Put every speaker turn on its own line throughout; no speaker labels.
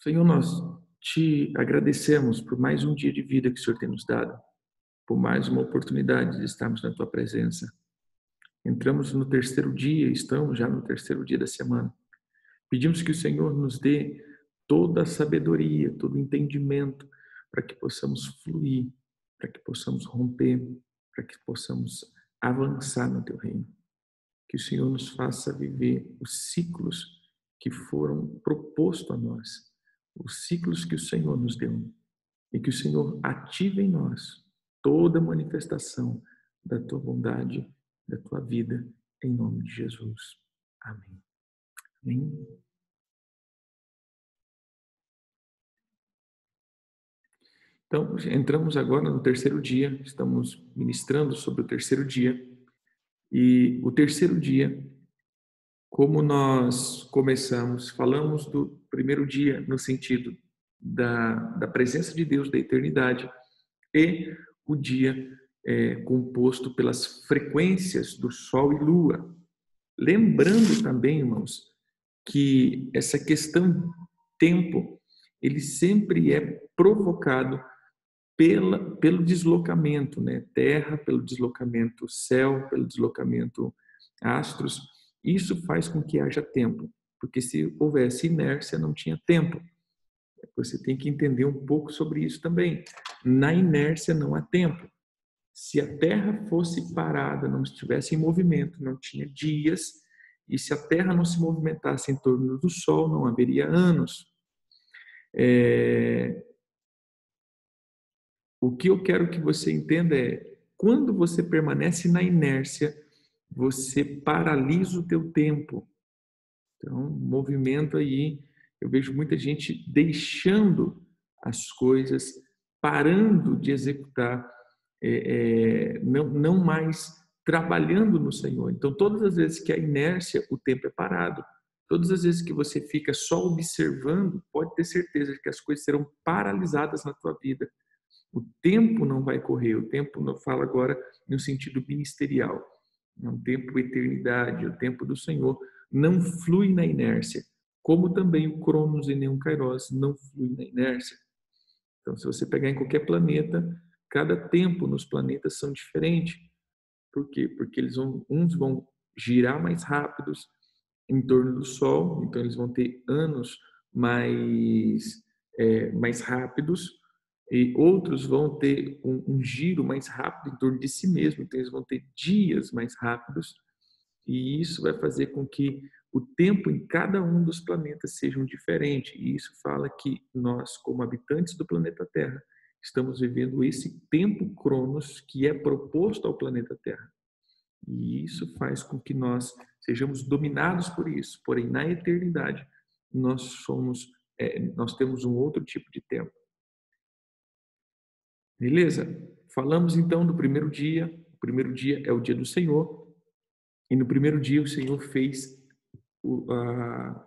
Senhor, nós te agradecemos por mais um dia de vida que o Senhor tem nos dado, por mais uma oportunidade de estarmos na tua presença. Entramos no terceiro dia, estamos já no terceiro dia da semana. Pedimos que o Senhor nos dê toda a sabedoria, todo o entendimento para que possamos fluir, para que possamos romper, para que possamos avançar no teu reino. Que o Senhor nos faça viver os ciclos que foram propostos a nós, os ciclos que o Senhor nos deu, e que o Senhor ative em nós toda manifestação da tua bondade, da tua vida, em nome de Jesus. Amém. Amém. Então, entramos agora no terceiro dia, estamos ministrando sobre o terceiro dia. E o terceiro dia, como nós começamos, falamos do primeiro dia no sentido da, da presença de Deus da eternidade e o dia é, composto pelas frequências do Sol e Lua. Lembrando também, irmãos, que essa questão tempo, ele sempre é provocado pela, pelo deslocamento, né? Terra, pelo deslocamento céu, pelo deslocamento astros. Isso faz com que haja tempo, porque se houvesse inércia, não tinha tempo. Você tem que entender um pouco sobre isso também. Na inércia não há tempo. Se a Terra fosse parada, não estivesse em movimento, não tinha dias, e se a Terra não se movimentasse em torno do Sol, não haveria anos. É, o que eu quero que você entenda é, quando você permanece na inércia, você paralisa o teu tempo. Então, movimento aí, eu vejo muita gente deixando as coisas, parando de executar, é, é, não, não mais trabalhando no Senhor. Então, todas as vezes que a inércia, o tempo é parado. Todas as vezes que você fica só observando, pode ter certeza de que as coisas serão paralisadas na tua vida. O tempo não vai correr, o tempo não fala agora no sentido ministerial. É um tempo eternidade, o tempo do Senhor não flui na inércia, como também o Cronos e nem Kairos não flui na inércia. Então, se você pegar em qualquer planeta, cada tempo nos planetas são diferentes. Por quê? Porque eles vão, uns vão girar mais rápidos em torno do Sol, então eles vão ter anos mais, é, mais rápidos, e outros vão ter um, um, giro mais rápido em torno de si mesmo, então eles vão ter dias mais rápidos, e isso vai fazer com que o tempo em cada um dos planetas seja diferente, e isso fala que nós, como habitantes do planeta Terra, estamos vivendo esse tempo cronos que é proposto ao planeta Terra. E isso faz com que nós sejamos dominados por isso, porém na eternidade nós somos é, nós temos um outro tipo de tempo. Beleza? Falamos então do primeiro dia. O primeiro dia é o dia do Senhor. E no primeiro dia o Senhor fez a,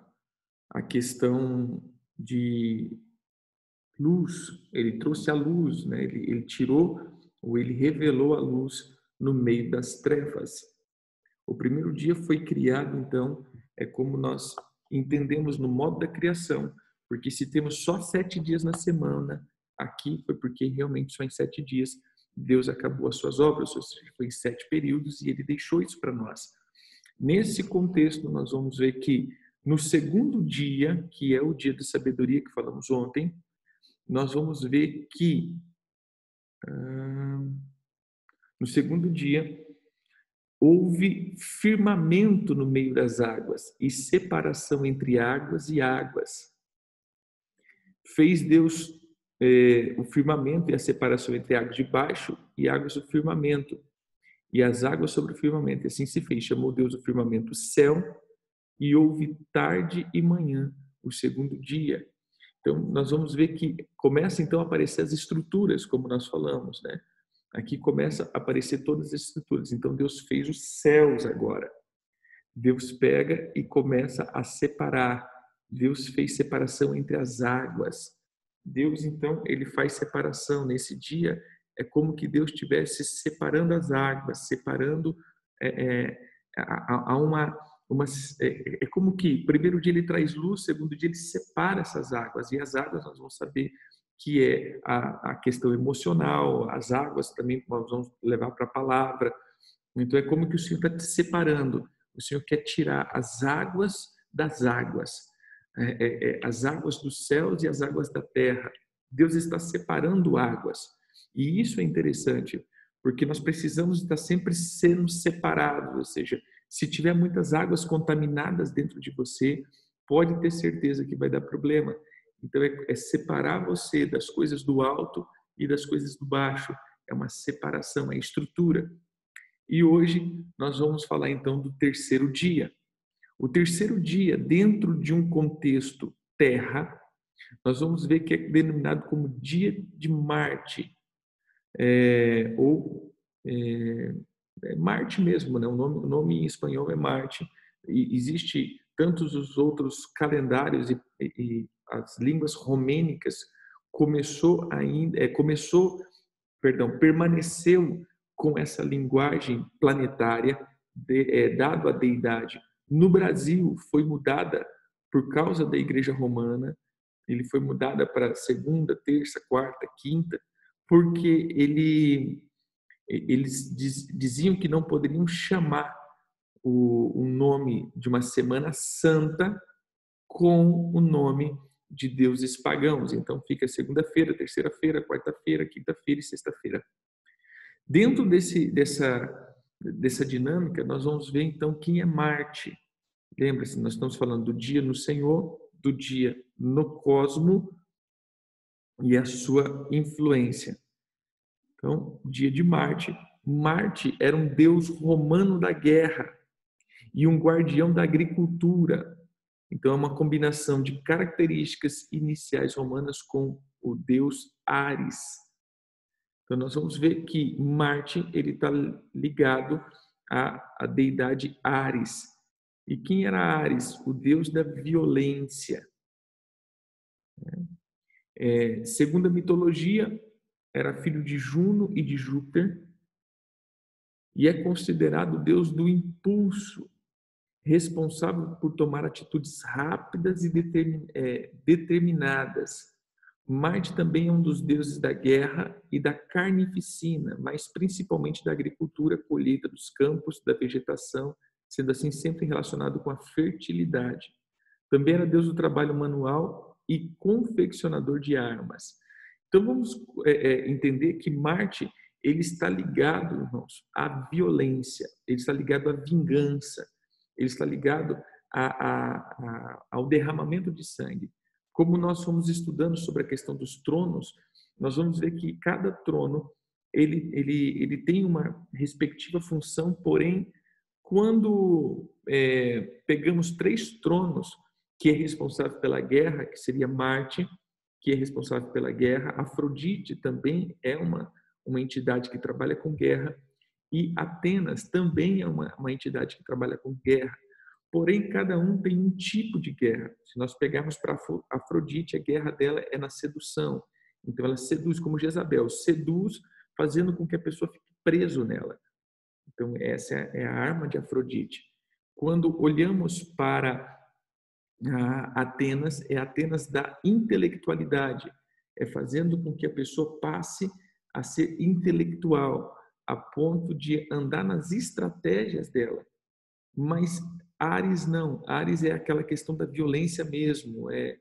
a questão de luz. Ele trouxe a luz, né? ele, ele tirou ou ele revelou a luz no meio das trevas. O primeiro dia foi criado, então, é como nós entendemos no modo da criação, porque se temos só sete dias na semana, aqui foi porque realmente só em sete dias Deus acabou as suas obras, foi em sete períodos e ele deixou isso para nós. Nesse contexto, nós vamos ver que no segundo dia, que é o dia da sabedoria que falamos ontem, nós vamos ver que no segundo dia houve firmamento no meio das águas e separação entre águas e águas. Fez Deus é, o firmamento e a separação entre águas de baixo e águas do firmamento, e as águas sobre o firmamento. E assim se fez. Chamou Deus o firmamento céu, e houve tarde e manhã, o segundo dia. Então, nós vamos ver que começa então a aparecer as estruturas, como nós falamos, né? Aqui começa a aparecer todas as estruturas. Então, Deus fez os céus agora. Deus pega e começa a separar. Deus fez separação entre as águas. Deus, então, ele faz separação. Nesse dia, é como que Deus estivesse separando as águas, separando. É, é, há uma, uma é, é, como que primeiro dia ele traz luz, segundo dia ele separa essas águas e as águas nós vamos saber que é a, a questão emocional, as águas também nós vamos levar para a palavra. Então é como que o Senhor está separando. O Senhor quer tirar as águas das águas, é, é, é, as águas dos céus e as águas da terra. Deus está separando águas. E isso é interessante, porque nós precisamos estar sempre sendo separados, ou seja, se tiver muitas águas contaminadas dentro de você, pode ter certeza que vai dar problema. Então, é, é separar você das coisas do alto e das coisas do baixo. É uma separação, é estrutura. E hoje nós vamos falar então do terceiro dia. O terceiro dia, dentro de um contexto terra, nós vamos ver que é denominado como dia de Marte, é, ou é, é Marte mesmo, né? o, nome, o nome em espanhol é Marte. E existe tantos os outros calendários e, e as línguas romênicas começou ainda é, começou perdão permaneceu com essa linguagem planetária de, é, dado a deidade no Brasil foi mudada por causa da Igreja Romana ele foi mudada para segunda terça quarta quinta porque ele eles diz, diziam que não poderiam chamar o, o nome de uma semana santa com o nome de deuses pagãos. Então fica segunda-feira, terceira-feira, quarta-feira, quinta-feira e sexta-feira. Dentro desse, dessa, dessa dinâmica, nós vamos ver então quem é Marte. Lembra-se, nós estamos falando do dia no Senhor, do dia no cosmo e a sua influência. Então, dia de Marte. Marte era um deus romano da guerra e um guardião da agricultura. Então, é uma combinação de características iniciais romanas com o deus Ares. Então, nós vamos ver que Marte ele está ligado à, à deidade Ares. E quem era Ares? O deus da violência. É, segundo a mitologia, era filho de Juno e de Júpiter e é considerado o deus do impulso, responsável por tomar atitudes rápidas e é, determinadas. Marte também é um dos deuses da guerra e da carnificina, mas principalmente da agricultura, colheita dos campos, da vegetação, sendo assim sempre relacionado com a fertilidade. Também era deus do trabalho manual e confeccionador de armas. Então vamos é, é, entender que Marte ele está ligado, irmãos, à violência, ele está ligado à vingança, ele está ligado a, a, a, ao derramamento de sangue. Como nós fomos estudando sobre a questão dos tronos, nós vamos ver que cada trono ele, ele, ele tem uma respectiva função, porém, quando é, pegamos três tronos, que é responsável pela guerra, que seria Marte, que é responsável pela guerra, Afrodite também é uma, uma entidade que trabalha com guerra, e Atenas também é uma, uma entidade que trabalha com guerra. Porém, cada um tem um tipo de guerra. Se nós pegarmos para Afrodite, a guerra dela é na sedução. Então, ela seduz como Jezabel, seduz fazendo com que a pessoa fique preso nela. Então, essa é a arma de Afrodite. Quando olhamos para Atenas, é Atenas da intelectualidade, é fazendo com que a pessoa passe a ser intelectual, a ponto de andar nas estratégias dela. Mas Ares não. Ares é aquela questão da violência mesmo, é,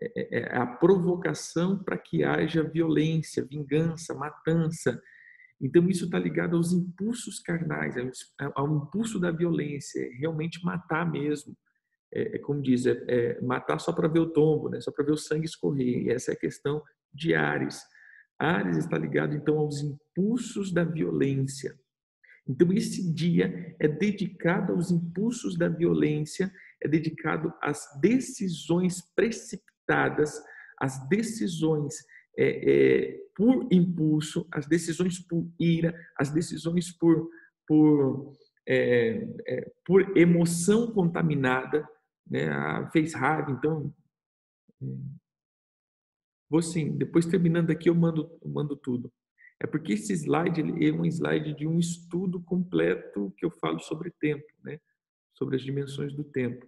é, é a provocação para que haja violência, vingança, matança. Então, isso está ligado aos impulsos carnais, ao impulso da violência, é realmente matar mesmo. É, é como diz, é, é matar só para ver o tombo, né? só para ver o sangue escorrer. E essa é a questão de Ares. Ares está ligado então aos impulsos da violência. Então esse dia é dedicado aos impulsos da violência, é dedicado às decisões precipitadas, às decisões é, é, por impulso, às decisões por ira, às decisões por por, é, é por emoção contaminada, né? Fez raiva, então Vou sim, depois terminando aqui eu mando, eu mando tudo. É porque esse slide é um slide de um estudo completo que eu falo sobre tempo, né? sobre as dimensões do tempo.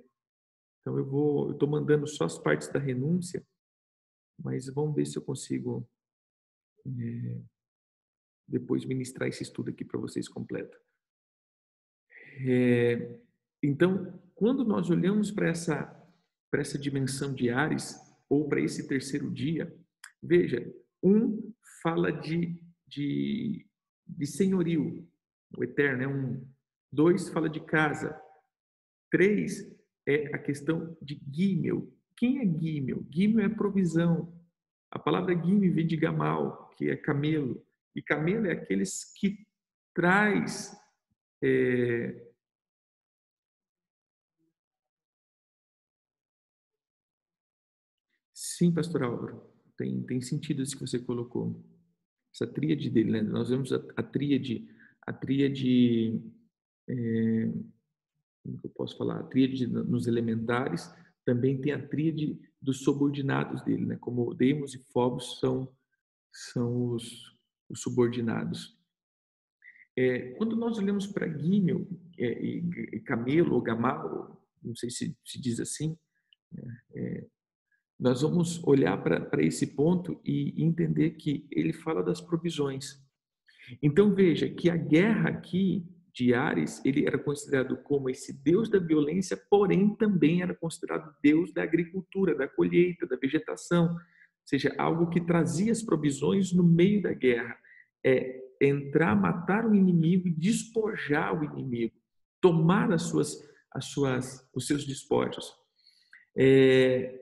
Então eu vou, eu estou mandando só as partes da renúncia, mas vamos ver se eu consigo é, depois ministrar esse estudo aqui para vocês completo. É, então, quando nós olhamos para essa para essa dimensão de Ares ou para esse terceiro dia, veja, um fala de, de, de senhorio, o eterno é um. Dois fala de casa. Três é a questão de Gimel. Quem é Gimel? Gimel é provisão. A palavra Gimel vem de Gamal, que é camelo. E camelo é aqueles que traz é, Sim, pastor Álvaro, tem, tem sentido isso que você colocou. Essa tríade dele, né? Nós vemos a, a tríade, a tríade, é, como eu posso falar? A tríade nos elementares, também tem a tríade dos subordinados dele, né? Como Demos e Phobos são, são os, os subordinados. É, quando nós olhamos para Gimel é, e, e Camelo ou Gamal, não sei se se diz assim, né? é, nós vamos olhar para esse ponto e entender que ele fala das provisões. Então veja que a guerra aqui de Ares, ele era considerado como esse deus da violência, porém também era considerado deus da agricultura, da colheita, da vegetação, ou seja, algo que trazia as provisões no meio da guerra. É entrar, matar o inimigo e despojar o inimigo, tomar as suas, as suas, os seus despojos. É,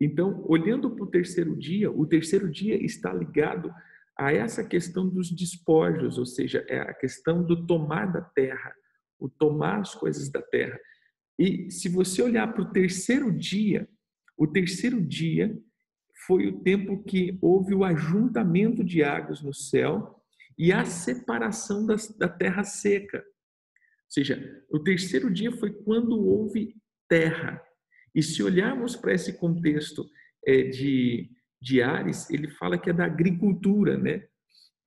então, olhando para o terceiro dia, o terceiro dia está ligado a essa questão dos despojos, ou seja, é a questão do tomar da terra, o tomar as coisas da terra. E se você olhar para o terceiro dia, o terceiro dia foi o tempo que houve o ajuntamento de águas no céu e a separação das, da terra seca. Ou seja, o terceiro dia foi quando houve terra. E se olharmos para esse contexto é, de, de Ares, ele fala que é da agricultura, né?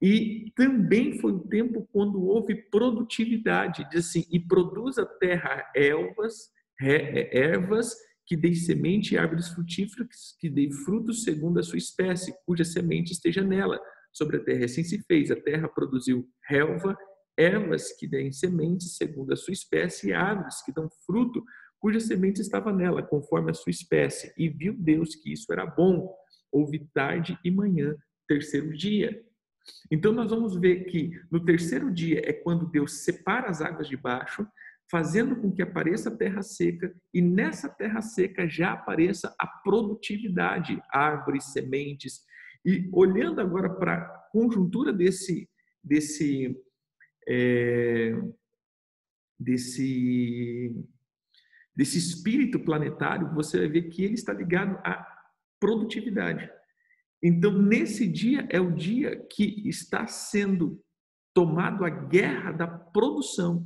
E também foi o tempo quando houve produtividade, diz assim, e produz a terra ervas, é, ervas que deem semente e árvores frutíferas que deem frutos segundo a sua espécie, cuja semente esteja nela. Sobre a terra assim se fez, a terra produziu relva, ervas que deem semente segundo a sua espécie e árvores que dão fruto cuja semente estava nela, conforme a sua espécie. E viu Deus que isso era bom. Houve tarde e manhã, terceiro dia. Então nós vamos ver que no terceiro dia é quando Deus separa as águas de baixo, fazendo com que apareça a terra seca, e nessa terra seca já apareça a produtividade, árvores, sementes. E olhando agora para a conjuntura desse, desse, é, desse desse espírito planetário, você vai ver que ele está ligado à produtividade. Então, nesse dia é o dia que está sendo tomado a guerra da produção.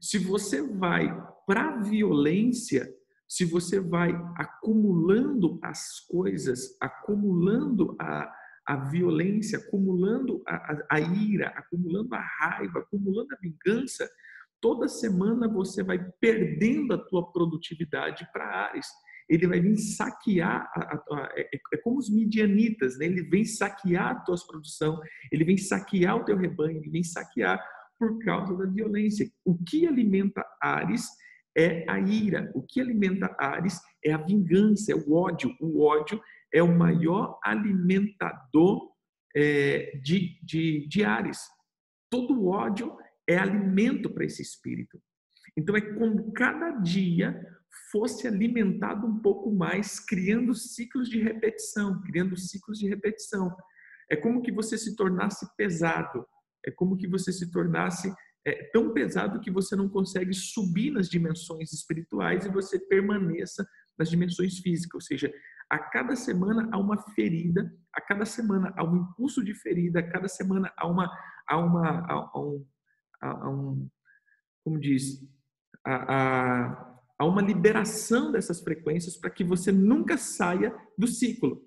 Se você vai para a violência, se você vai acumulando as coisas, acumulando a, a violência, acumulando a, a, a ira, acumulando a raiva, acumulando a vingança, toda semana você vai perdendo a tua produtividade para Ares. Ele vai vir saquear, a, a, a, é, é, como os midianitas, né? ele vem saquear a tua produção, ele vem saquear o teu rebanho, ele vem saquear por causa da violência. O que alimenta Ares é a ira, o que alimenta Ares é a vingança, é o ódio. O ódio é o maior alimentador é, de, de, de Ares. Todo ódio é alimento para esse espírito. Então é como cada dia fosse alimentado um pouco mais, criando ciclos de repetição, criando ciclos de repetição. É como que você se tornasse pesado, é como que você se tornasse é, tão pesado que você não consegue subir nas dimensões espirituais e você permaneça nas dimensões físicas, ou seja, a cada semana há uma ferida, a cada semana há um impulso de ferida, a cada semana há uma há uma há um, a um, como diz, a, a, a uma liberação dessas frequências para que você nunca saia do ciclo.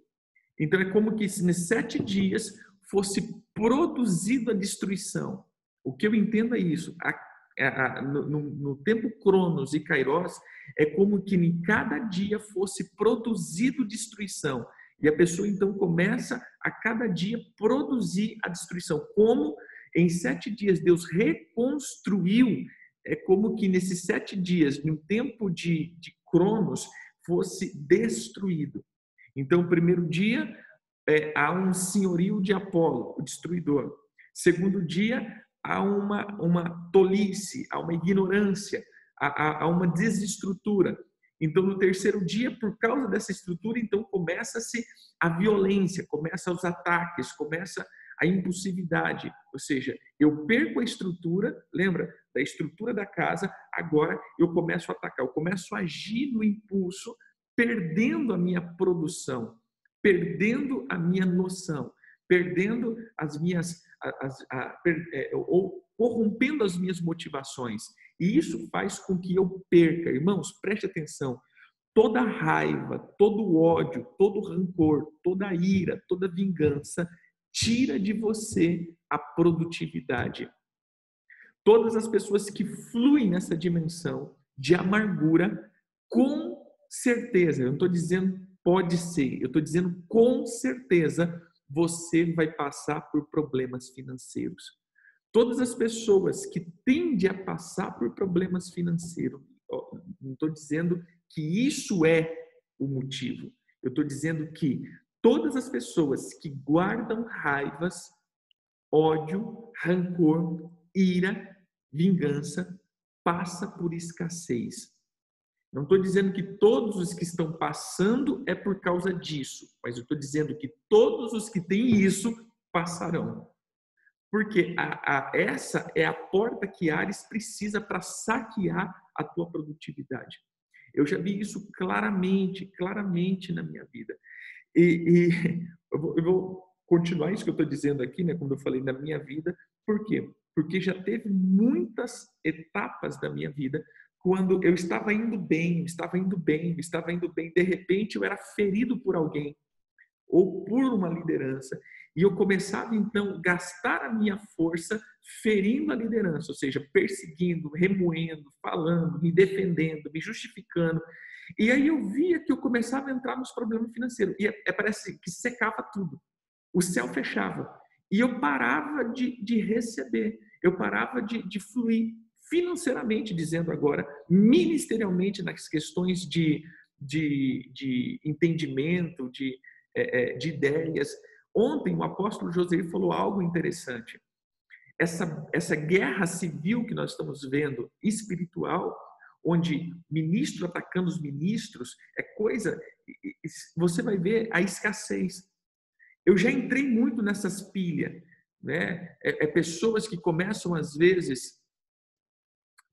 Então é como que se nesses sete dias fosse produzida a destruição. O que eu entendo é isso. A, é, no, no, tempo Cronos e Kairos, é como que em cada dia fosse produzido destruição. E a pessoa então começa a cada dia produzir a destruição. Como em sete dias Deus reconstruiu, é como que nesses sete dias, no tempo de, de Cronos, fosse destruído. Então, primeiro dia, é, há um senhorio de Apolo, o destruidor. Segundo dia, há uma, uma tolice, há uma ignorância, há, há uma desestrutura. Então, no terceiro dia, por causa dessa estrutura, então começa-se a violência, começa os ataques, começa a impulsividade. Ou seja, eu perco a estrutura, lembra da estrutura da casa, agora eu começo a atacar, eu começo a agir no impulso, perdendo a minha produção, perdendo a minha noção, perdendo as minhas, as, a, a, é, ou corrompendo as minhas motivações. E isso faz com que eu perca. Irmãos, preste atenção. Toda raiva, todo ódio, todo rancor, toda ira, toda vingança tira de você a produtividade. Todas as pessoas que fluem nessa dimensão de amargura, com certeza, eu não estou dizendo pode ser, eu estou dizendo com certeza você vai passar por problemas financeiros. Todas as pessoas que tendem a passar por problemas financeiros, não estou dizendo que isso é o motivo. Eu estou dizendo que todas as pessoas que guardam raivas, ódio, rancor, ira, vingança, passa por escassez. Não estou dizendo que todos os que estão passando é por causa disso, mas eu estou dizendo que todos os que têm isso passarão. Porque a, a, essa é a porta que Ares precisa para saquear a tua produtividade. Eu já vi isso claramente, claramente na minha vida. E, e eu, vou, eu, vou, continuar isso que eu estou dizendo aqui, né, como eu falei, na minha vida. Por quê? Porque já teve muitas etapas da minha vida quando eu estava indo bem, estava indo bem, estava indo bem, de repente eu era ferido por alguém ou por uma liderança e eu começava então a gastar a minha força ferindo a liderança, ou seja, perseguindo, remoendo, falando, me defendendo, me justificando. E aí eu via que eu começava a entrar nos problemas financeiros e é, é parece que secava tudo. O céu fechava e eu parava de, de receber, eu parava de, de fluir financeiramente, dizendo agora, ministerialmente, nas questões de, de, de entendimento, de, é, é, de ideias. Ontem o apóstolo José falou algo interessante. Essa, essa guerra civil que nós estamos vendo, espiritual, onde ministro atacando os ministros, é coisa. Você vai ver a escassez. Eu já entrei muito nessas pilhas. Né? É, é pessoas que começam, às vezes,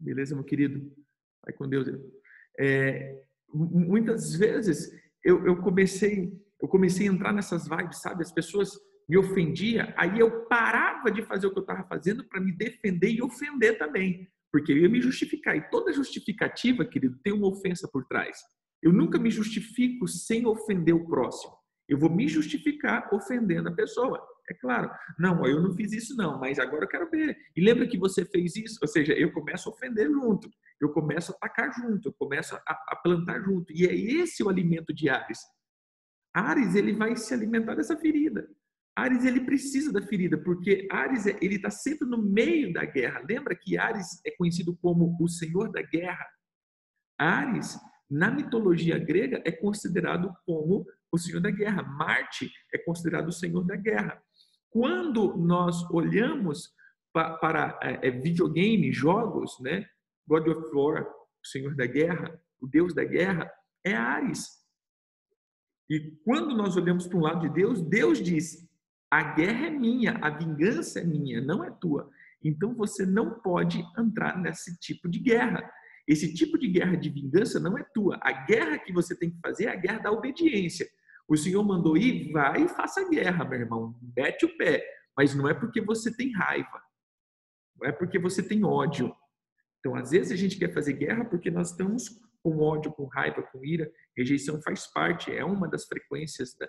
Beleza, meu querido? Vai com Deus. É, muitas vezes eu, eu, comecei eu comecei a entrar nessas vibes, sabe? As pessoas me ofendiam, aí eu parava de fazer o que eu estava fazendo para me defender e ofender também, porque eu ia me justificar. E toda justificativa, querido, tem uma ofensa por trás. Eu nunca me justifico sem ofender o próximo. Eu vou me justificar ofendendo a pessoa. É claro, não, eu não fiz isso não, mas agora eu quero ver. E lembra que você fez isso? Ou seja, eu começo a ofender junto, eu começo a atacar junto, eu começo a, a plantar junto. E é esse o alimento de Ares. Ares, ele vai se alimentar dessa ferida. Ares, ele precisa da ferida, porque Ares, ele está sempre no meio da guerra. Lembra que Ares é conhecido como o senhor da guerra? Ares, na mitologia grega, é considerado como o senhor da guerra. Marte é considerado o senhor da guerra. Quando nós olhamos para, para é, é, videogame, jogos, né? God of War, o Senhor da Guerra, o Deus da Guerra, é Ares. E quando nós olhamos para um lado de Deus, Deus diz: a guerra é minha, a vingança é minha, não é tua. Então você não pode entrar nesse tipo de guerra. Esse tipo de guerra de vingança não é tua. A guerra que você tem que fazer é a guerra da obediência. O Senhor mandou ir, vai e faça guerra, meu irmão. Mete o pé. Mas não é porque você tem raiva. Não é porque você tem ódio. Então, às vezes a gente quer fazer guerra porque nós estamos com ódio, com raiva, com ira. Rejeição faz parte, é uma das frequências da,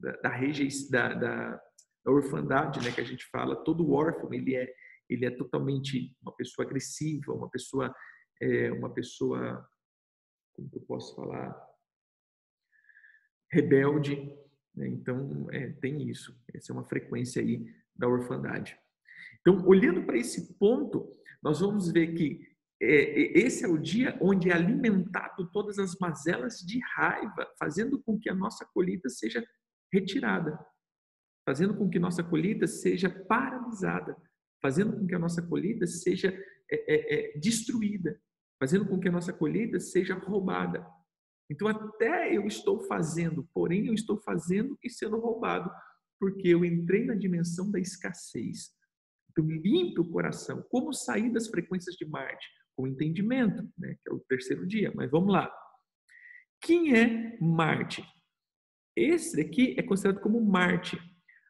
da, da, rejeição, da, da, da orfandade, né, que a gente fala. Todo órfão, ele é, ele é totalmente uma pessoa agressiva, uma pessoa, é, uma pessoa, como eu posso falar, rebelde. Né? Então, é, tem isso. Essa é uma frequência aí da orfandade. Então, olhando para esse ponto, nós vamos ver que é, esse é o dia onde é alimentado todas as mazelas de raiva, fazendo com que a nossa colheita seja retirada, fazendo com que nossa colheita seja paralisada, fazendo com que a nossa colheita seja é, é, é, destruída, fazendo com que a nossa colheita seja roubada. Então, até eu estou fazendo, porém eu estou fazendo e sendo roubado, porque eu entrei na dimensão da escassez. Então, limpe o coração. Como sair das frequências de Marte? Com entendimento, né? que é o terceiro dia. Mas vamos lá. Quem é Marte? Esse aqui é considerado como Marte.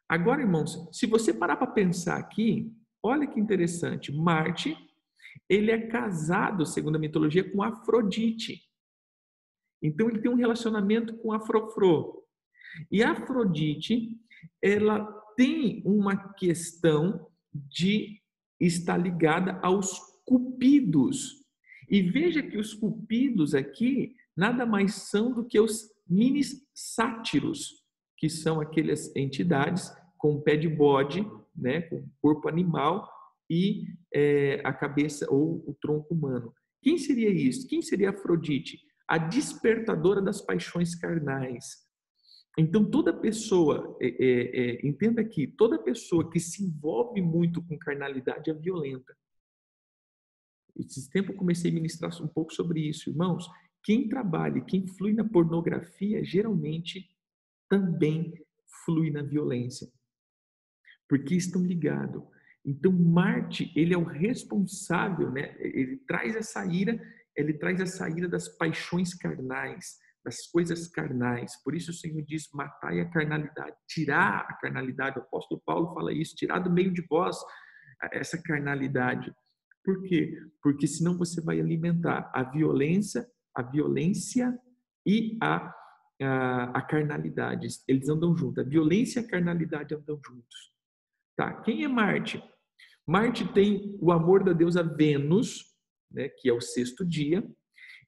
Agora, irmãos, se você parar para pensar aqui, olha que interessante. Marte, ele é casado, segundo a mitologia, com Afrodite. Então, ele tem um relacionamento com Afrofro. E Afrodite, ela tem uma questão de estar ligada aos cupidos. E veja que os cupidos aqui nada mais são do que os mini sátiros, que são aquelas entidades com pé de bode, né, com corpo animal e é, a cabeça ou o tronco humano. Quem seria isso? Quem seria Afrodite? A despertadora das paixões carnais, então, toda pessoa, é, é, é, entenda aqui, toda pessoa que se envolve muito com carnalidade é violenta. Esse tempo eu comecei a ministrar um pouco sobre isso, irmãos. Quem trabalha, quem flui na pornografia, geralmente também flui na violência. Porque estão ligados. Então, Marte, ele é o responsável, né? Ele traz essa ira, ele traz essa ira das paixões carnais, das coisas carnais. Por isso o Senhor diz: matai a carnalidade, tirar a carnalidade. O apóstolo Paulo fala isso: tirar do meio de vós essa carnalidade. Por quê? Porque senão você vai alimentar a violência, a violência e a, a, a carnalidade. Eles andam juntos. A violência e a carnalidade andam juntos. Tá? Quem é Marte? Marte tem o amor da deusa Vênus, né, que é o sexto dia,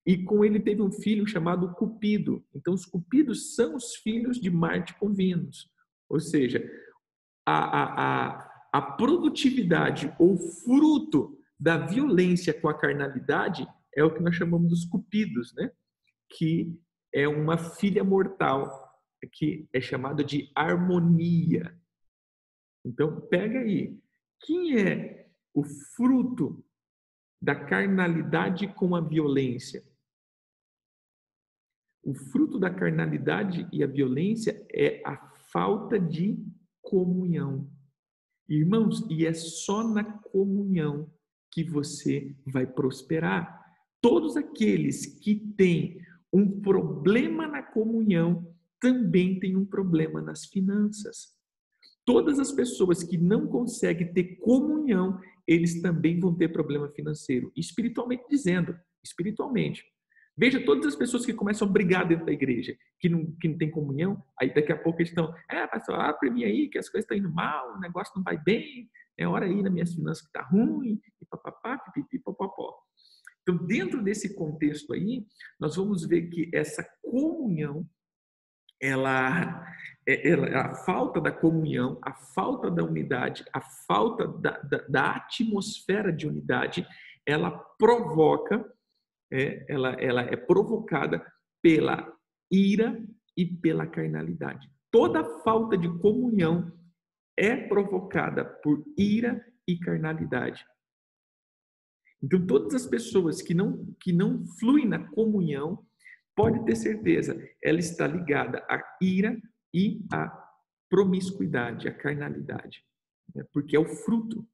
e com ele teve um filho chamado Cupido. Então, os Cupidos são os filhos de Marte com Vênus. Ou seja, a, a, a, a produtividade ou fruto da violência com a carnalidade é o que nós chamamos dos Cupidos, né? que é uma filha mortal, que é chamada de harmonia. Então, pega aí. Quem é o fruto da carnalidade com a violência? O fruto da carnalidade e a violência é a falta de comunhão. Irmãos, e é só na comunhão que você vai prosperar. Todos aqueles que têm um problema na comunhão também têm um problema nas finanças. Todas as pessoas que não conseguem ter comunhão, eles também vão ter problema financeiro, espiritualmente dizendo, espiritualmente. Veja todas as pessoas que começam a brigar dentro da igreja, que não, que não tem comunhão, aí daqui a pouco eles estão, é, pastor, abre mim aí que as coisas estão indo mal, o negócio não vai bem, é hora aí nas minhas finanças que está ruim, e papapá, pipipi, popopó. Então, dentro desse contexto aí, nós vamos ver que essa comunhão, ela, é, ela, a falta da comunhão, a falta da unidade, a falta da, da, da atmosfera de unidade, ela provoca é, ela, ela é provocada pela ira e pela carnalidade. Toda falta de comunhão é provocada por ira e carnalidade. Então, todas as pessoas que não, que não fluem na comunhão, pode ter certeza, ela está ligada à ira e à promiscuidade, à carnalidade, né? porque é o fruto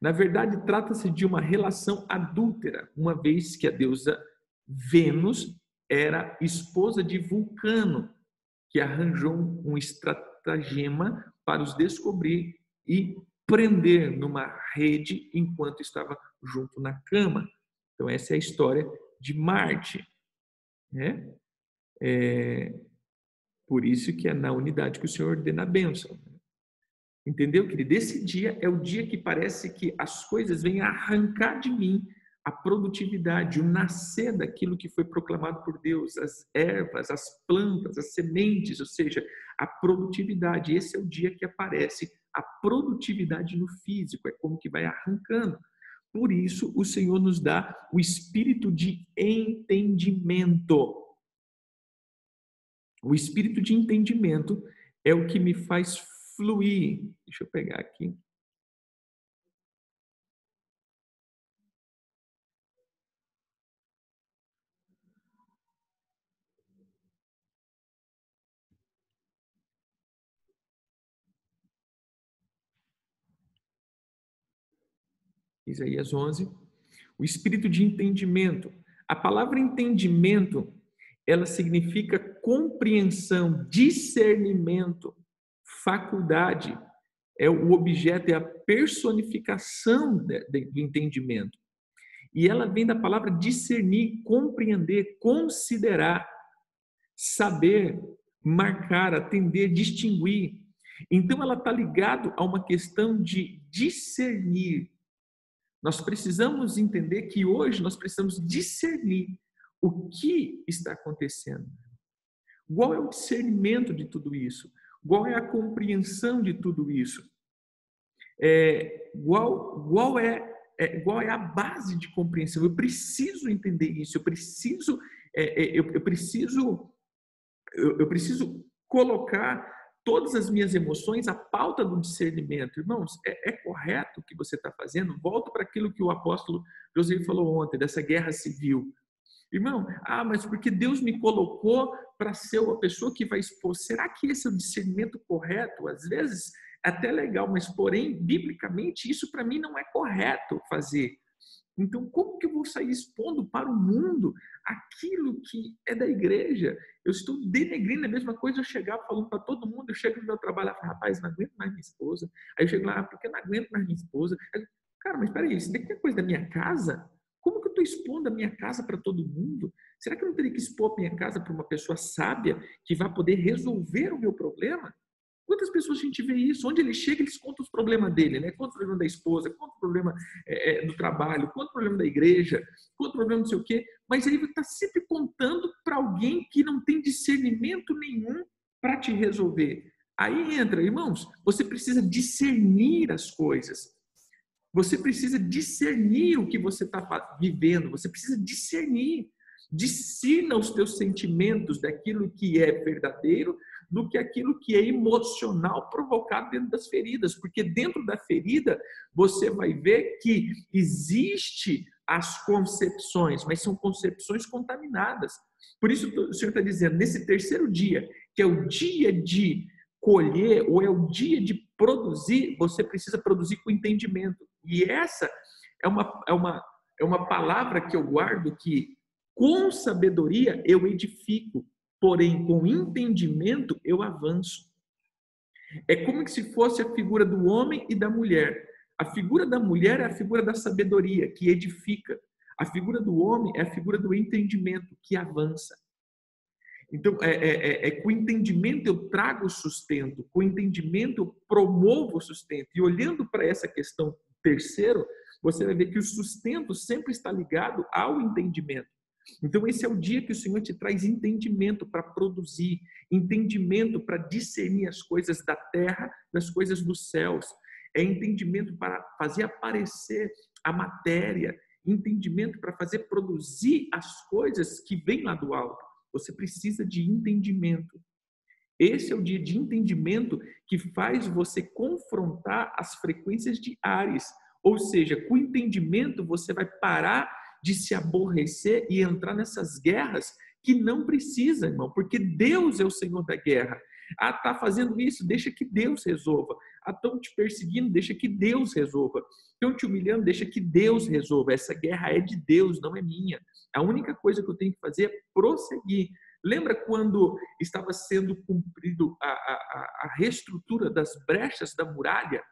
na verdade, trata-se de uma relação adúltera, uma vez que a deusa Vênus era esposa de Vulcano, que arranjou um estratagema para os descobrir e prender numa rede enquanto estava junto na cama. Então, essa é a história de Marte. Né? É, por isso que é na unidade que o Senhor ordena a bênção. Entendeu, querido? Esse dia é o dia que parece que as coisas vêm arrancar de mim a produtividade, o nascer daquilo que foi proclamado por Deus, as ervas, as plantas, as sementes, ou seja, a produtividade. Esse é o dia que aparece a produtividade no físico, é como que vai arrancando. Por isso, o Senhor nos dá o espírito de entendimento. O espírito de entendimento é o que me faz fluir. Deixa eu pegar aqui. Isaías 11. O espírito de entendimento. A palavra entendimento, ela significa compreensão, discernimento, faculdade. É o objeto, é a personificação do entendimento. E ela vem da palavra discernir, compreender, considerar, saber, marcar, atender, distinguir. Então ela está ligado a uma questão de discernir, nós precisamos entender que hoje nós precisamos discernir o que está acontecendo. Qual é o discernimento de tudo isso? Qual é a compreensão de tudo isso? É, qual, qual, é, é, qual é a base de compreensão? Eu preciso entender isso, eu preciso, é, é eu, eu, preciso, eu, eu preciso colocar todas as minhas emoções a pauta do discernimento. Irmãos, é, é correto o que você está fazendo? Volto para aquilo que o apóstolo José falou ontem, dessa guerra civil. Irmão, ah, mas porque Deus me colocou para ser a pessoa que vai expor. Será que esse é o discernimento correto? Às vezes é até legal, mas porém, biblicamente, isso para mim não é correto fazer. Então, como que eu vou sair expondo para o mundo aquilo que é da igreja? Eu estou denegrindo a mesma coisa, eu chegar falando para todo mundo, eu chego no meu trabalho e falo, rapaz, não aguento mais minha esposa. Aí eu chego lá, ah, porque não aguento mais minha esposa. Aí, Cara, mas peraí, isso daqui é coisa da minha casa? Como que eu estou expondo a minha casa para todo mundo? Será que eu não teria que expor a minha casa para uma pessoa sábia que vai poder resolver o meu problema? Quantas pessoas a gente vê isso? Onde ele chega, eles contam os problemas dele, né? Conta o problema da esposa, conta o problema é, é do trabalho, conta o problema da igreja, conta o problema não sei o quê. Mas aí está sempre contando para alguém que não tem discernimento nenhum para te resolver. Aí entra, irmãos, você precisa discernir as coisas. Você precisa discernir o que você está vivendo. Você precisa discernir. Discina os teus sentimentos daquilo que é verdadeiro do que aquilo que é emocional provocado dentro das feridas, porque dentro da ferida você vai ver que existe as concepções, mas são concepções contaminadas. Por isso o Senhor está dizendo, nesse terceiro dia, que é o dia de colher ou é o dia de produzir, você precisa produzir com entendimento. E essa é uma, é uma, é uma palavra que eu guardo que com sabedoria eu edifico, porém com entendimento eu avanço. É como se fosse a figura do homem e da mulher. A figura da mulher é a figura da sabedoria, que edifica. A figura do homem é a figura do entendimento, que avança. Então, é, é, é, é com entendimento eu trago sustento, com entendimento eu promovo sustento. E olhando para essa questão terceiro, você vai ver que o sustento sempre está ligado ao entendimento. Então, esse é o dia que o Senhor te traz entendimento para produzir, entendimento para discernir as coisas da terra das coisas dos céus, é entendimento para fazer aparecer a matéria, entendimento para fazer produzir as coisas que vêm lá do alto. Você precisa de entendimento. Esse é o dia de entendimento que faz você confrontar as frequências de Ares. Ou seja, com entendimento você vai parar de se aborrecer e entrar nessas guerras que não precisa, irmão, porque Deus é o Senhor da guerra. Ah, tá fazendo isso, deixa que Deus resolva. Ah, estão te perseguindo, deixa que Deus resolva. Estão te humilhando, deixa que Deus resolva. Essa guerra é de Deus, não é minha. A única coisa que eu tenho que fazer é prosseguir. Lembra quando estava sendo cumprido a, a, a reestrutura das brechas da muralha?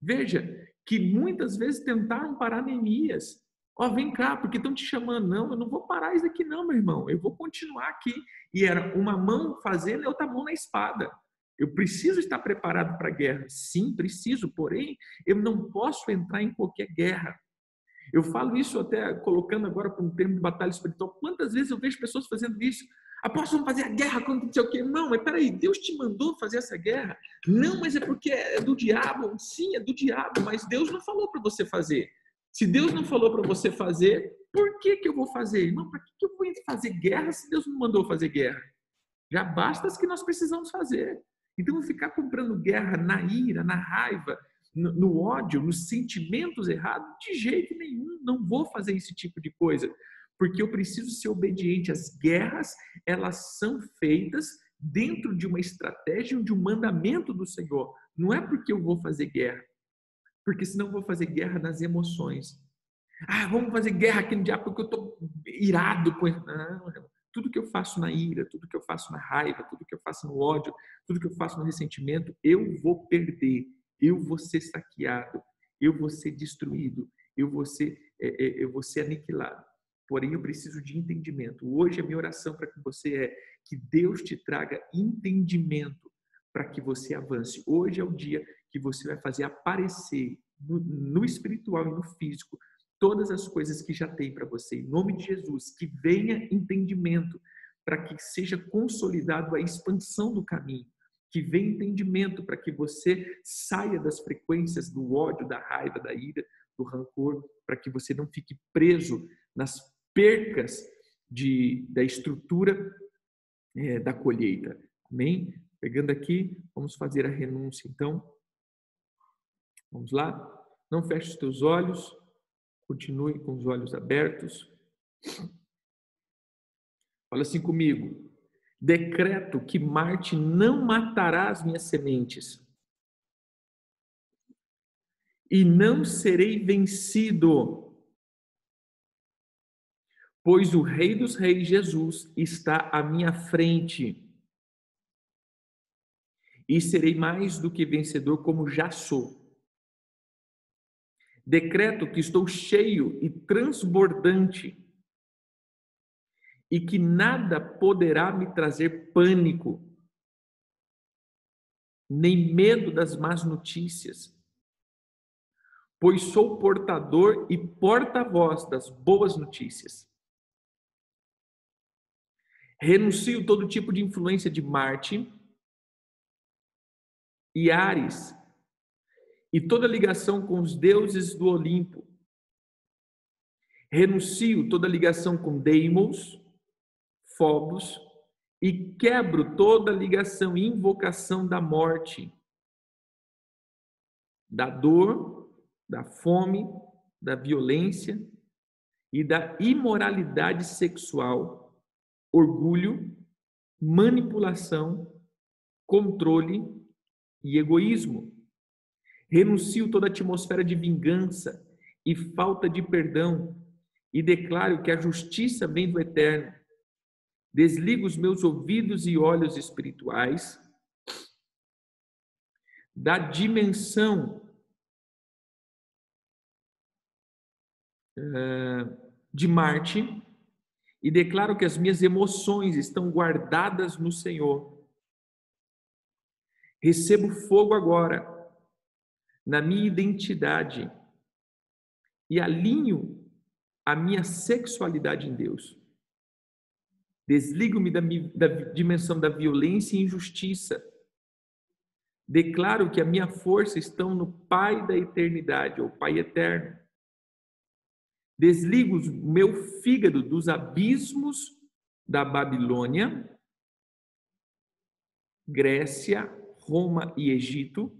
Veja que muitas vezes tentaram parar Neemias. Ó, oh, vem cá, porque estão te chamando. Não, eu não vou parar isso aqui não, meu irmão. Eu vou continuar aqui. E era uma mão fazendo e outra mão na espada. Eu preciso estar preparado para a guerra. Sim, preciso, porém, eu não posso entrar em qualquer guerra. Eu falo isso até colocando agora para um termo de batalha espiritual. Quantas vezes eu vejo pessoas fazendo isso? Apóstolo, vamos fazer a guerra contra não o quê. Não, mas peraí, Deus te mandou fazer essa guerra? Não, mas é porque é do diabo. Sim, é do diabo, mas Deus não falou para você fazer. Se Deus não falou para você fazer, por que, que eu vou fazer? Não, para que, que eu vou fazer guerra se Deus não mandou fazer guerra? Já basta as que nós precisamos fazer. Então, ficar comprando guerra na ira, na raiva, no, no ódio, nos sentimentos errados, de jeito nenhum. Não vou fazer esse tipo de coisa porque eu preciso ser obediente. As guerras, elas são feitas dentro de uma estratégia, de um mandamento do Senhor. Não é porque eu vou fazer guerra, porque senão vou fazer guerra nas emoções. Ah, vamos fazer guerra aqui no diabo porque eu estou irado com ele. Não, tudo que eu faço na ira, tudo que eu faço na raiva, tudo que eu faço no ódio, tudo que eu faço no ressentimento, eu vou perder, eu vou ser saqueado, eu vou ser destruído, eu vou ser, é, é, eu vou ser aniquilado porém eu preciso de entendimento. Hoje a minha oração para que você é que Deus te traga entendimento para que você avance. Hoje é o dia que você vai fazer aparecer no, no espiritual e no físico todas as coisas que já tem para você. Em nome de Jesus, que venha entendimento para que seja consolidado a expansão do caminho. Que venha entendimento para que você saia das frequências do ódio, da raiva, da ira, do rancor, para que você não fique preso nas percas de, da estrutura é, da colheita. Amém? Pegando aqui, vamos fazer a renúncia então. Vamos lá? Não feche os teus olhos, continue com os olhos abertos. Fala assim comigo. Decreto que Marte não matará as minhas sementes. E não serei vencido pois o Rei dos Reis, Jesus, está à minha frente. E serei mais do que vencedor, como já sou. Decreto que estou cheio e transbordante, e que nada poderá me trazer pânico, nem medo das más notícias, pois sou portador e porta-voz das boas notícias. Renuncio todo tipo de influência de Marte e Ares e toda ligação com os deuses do Olimpo. Renuncio toda ligação com Deimos, Phobos e quebro toda ligação e invocação da morte, da dor, da fome, da violência e da imoralidade sexual orgulho, manipulação, controle e egoísmo. Renuncio toda atmosfera de vingança e falta de perdão e declaro que a justiça vem do eterno. Desligo os meus ouvidos e olhos espirituais da dimensão de Marte e declaro que as minhas emoções estão guardadas no Senhor. Recebo fogo agora na minha identidade e alinho a minha sexualidade em Deus. Desligo-me da, da dimensão da violência e injustiça. Declaro que a minha força está no Pai da eternidade, ou Pai eterno. Desligo o meu fígado dos abismos da Babilônia, Grécia, Roma e Egito,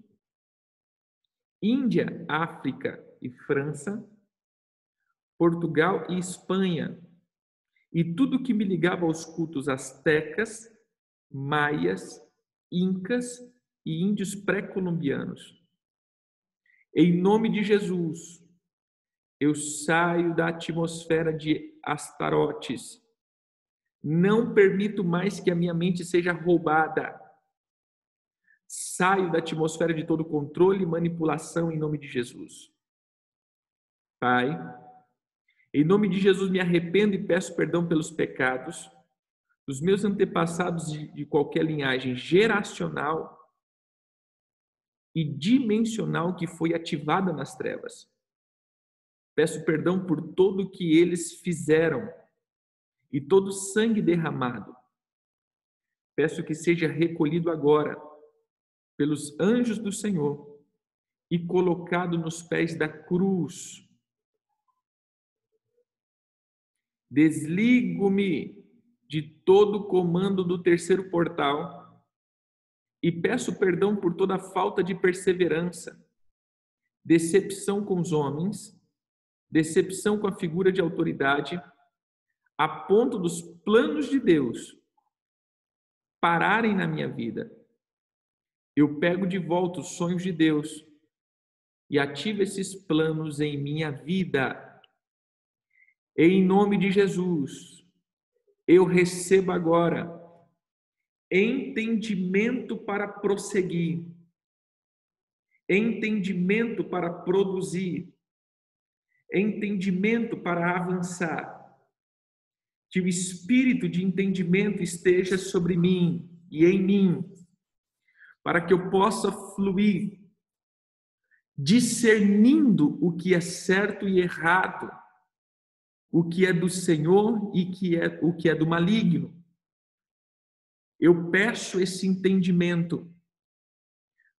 Índia, África e França, Portugal e Espanha, e tudo que me ligava aos cultos astecas, maias, incas e índios pré-colombianos. Em nome de Jesus, eu saio da atmosfera de Astarotes. Não permito mais que a minha mente seja roubada. Saio da atmosfera de todo controle e manipulação em nome de Jesus. Pai, em nome de Jesus me arrependo e peço perdão pelos pecados dos meus antepassados de, qualquer linhagem geracional e dimensional que foi ativada nas trevas. Peço perdão por tudo que eles fizeram e todo o sangue derramado. Peço que seja recolhido agora pelos anjos do Senhor e colocado nos pés da cruz. Desligo-me de todo o comando do terceiro portal e peço perdão por toda falta de perseverança, decepção com os homens, decepção com a figura de autoridade, a ponto dos planos de Deus pararem na minha vida. Eu pego de volta os sonhos de Deus e ativa esses planos em minha vida. Em nome de Jesus, eu recebo agora entendimento para prosseguir, entendimento para produzir, entendimento para avançar. Que o espírito de entendimento esteja sobre mim e em mim, para que eu possa fluir discernindo o que é certo e errado, o que é do Senhor e que é o que é do maligno. Eu peço esse entendimento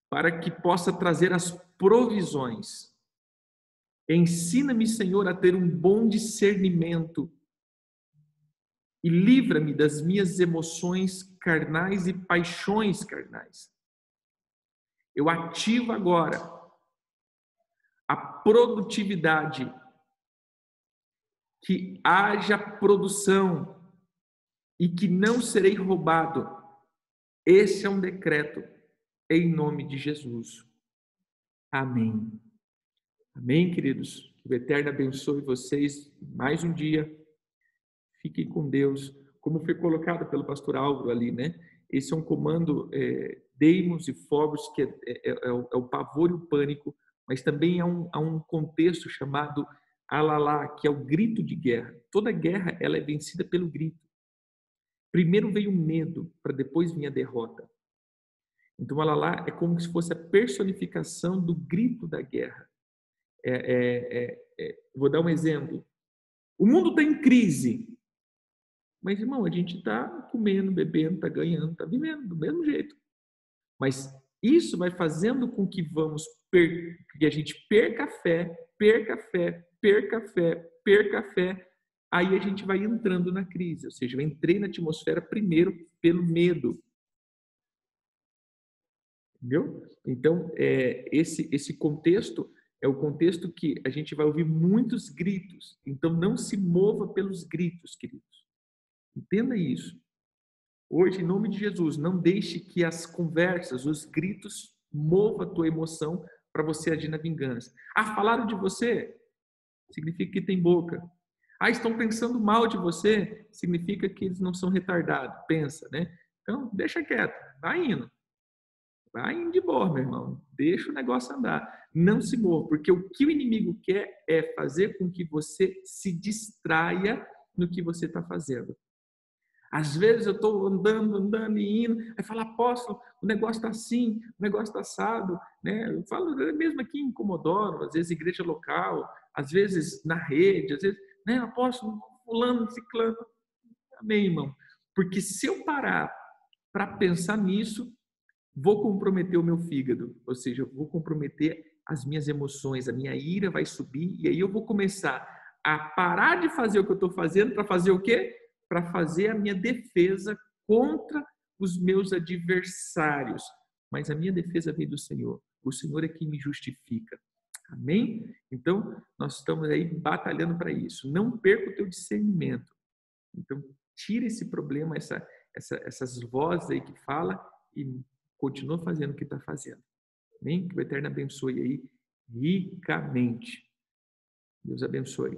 para que possa trazer as provisões. Ensina-me, Senhor, a ter um bom discernimento e livra-me das minhas emoções carnais e paixões carnais. Eu ativo agora a produtividade, que haja produção e que não serei roubado. Esse é um decreto em nome de Jesus. Amém. Amém, queridos. Que o Eterno abençoe vocês mais um dia. Fiquem com Deus. Como foi colocado pelo pastor Álvaro ali, né? Esse é um comando é, Deimos e Phobos, que é, é, é, o, é pavor e o pânico mas também há um, um contexto chamado alalá, que é o grito de guerra. Toda guerra ela é vencida pelo grito. Primeiro veio o medo, para depois vir a derrota. Então, alalá é como se fosse a personificação do grito da guerra. É, é, é, é vou dar um exemplo. O mundo está em crise, mas, irmão, a gente está comendo, bebendo, está ganhando, está vivendo do mesmo jeito. Mas isso vai fazendo com que vamos per... que a gente perca fé, perca fé, perca fé, perca fé. Aí a gente vai entrando na crise, ou seja, eu entrei na atmosfera primeiro pelo medo. Entendeu? Então, é, esse, esse contexto é o contexto que a gente vai ouvir muitos gritos. Então, não se mova pelos gritos, queridos. Entenda isso. Hoje, em nome de Jesus, não deixe que as conversas, os gritos, mova a tua emoção para você agir na vingança. Ah, falaram de você? Significa que tem boca. Ah, estão pensando mal de você? Significa que eles não são retardados. Pensa, né? Então, deixa quieto. Vai indo. Vai indo de boa, meu irmão. Deixa o negócio andar. Não se mova, porque o que o inimigo quer é fazer com que você se distraia no que você está fazendo. Às vezes eu estou andando, andando e indo, aí fala, apóstolo, o negócio está assim, o negócio está assado. Né? Eu falo mesmo aqui em Comodoro, às vezes igreja local, às vezes na rede, às vezes, né, apóstolo, fulano, ciclano. Amém, irmão. Porque se eu parar para pensar nisso, vou comprometer o meu fígado, ou seja, vou comprometer as minhas emoções, a minha ira vai subir, e aí eu vou começar a parar de fazer o que eu estou fazendo para fazer o quê? Para fazer a minha defesa contra os meus adversários. Mas a minha defesa vem do Senhor. O Senhor é quem me justifica. Amém? Então, nós estamos aí batalhando para isso. Não perca o teu discernimento. Então, tira esse problema, essa, essa, essas vozes aí que fala e continua fazendo o que está fazendo. Amém? Que o Eterno abençoe aí ricamente. Deus abençoe.